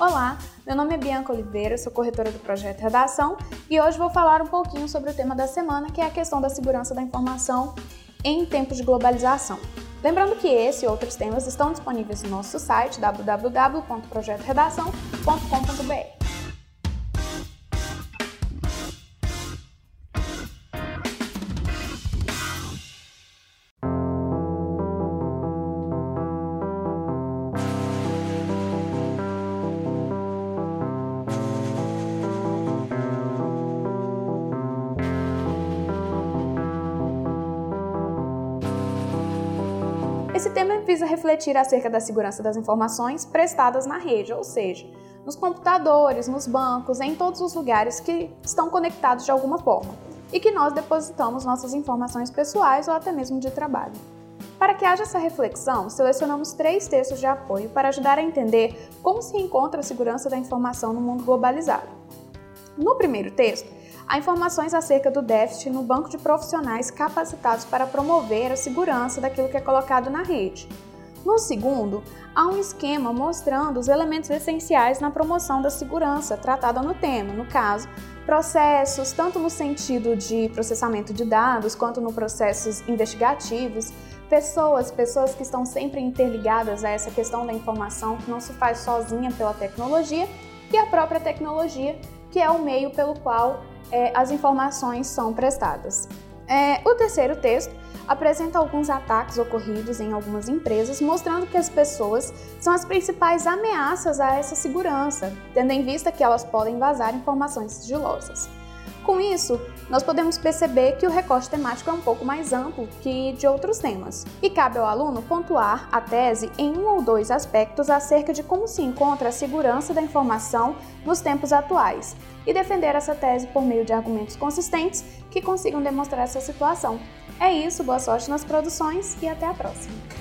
Olá, meu nome é Bianca Oliveira, sou corretora do projeto Redação e hoje vou falar um pouquinho sobre o tema da semana, que é a questão da segurança da informação em tempos de globalização. Lembrando que esse e outros temas estão disponíveis no nosso site www.projetoredação.com.br. Esse tema visa refletir acerca da segurança das informações prestadas na rede, ou seja, nos computadores, nos bancos, em todos os lugares que estão conectados de alguma forma e que nós depositamos nossas informações pessoais ou até mesmo de trabalho. Para que haja essa reflexão, selecionamos três textos de apoio para ajudar a entender como se encontra a segurança da informação no mundo globalizado. No primeiro texto, há informações acerca do déficit no banco de profissionais capacitados para promover a segurança daquilo que é colocado na rede. No segundo, há um esquema mostrando os elementos essenciais na promoção da segurança tratada no tema, no caso, processos, tanto no sentido de processamento de dados quanto no processos investigativos, pessoas, pessoas que estão sempre interligadas a essa questão da informação que não se faz sozinha pela tecnologia e a própria tecnologia, que é o meio pelo qual é, as informações são prestadas. É, o terceiro texto apresenta alguns ataques ocorridos em algumas empresas, mostrando que as pessoas são as principais ameaças a essa segurança, tendo em vista que elas podem vazar informações sigilosas. Com isso, nós podemos perceber que o recorte temático é um pouco mais amplo que de outros temas, e cabe ao aluno pontuar a tese em um ou dois aspectos acerca de como se encontra a segurança da informação nos tempos atuais, e defender essa tese por meio de argumentos consistentes que consigam demonstrar essa situação. É isso, boa sorte nas produções e até a próxima!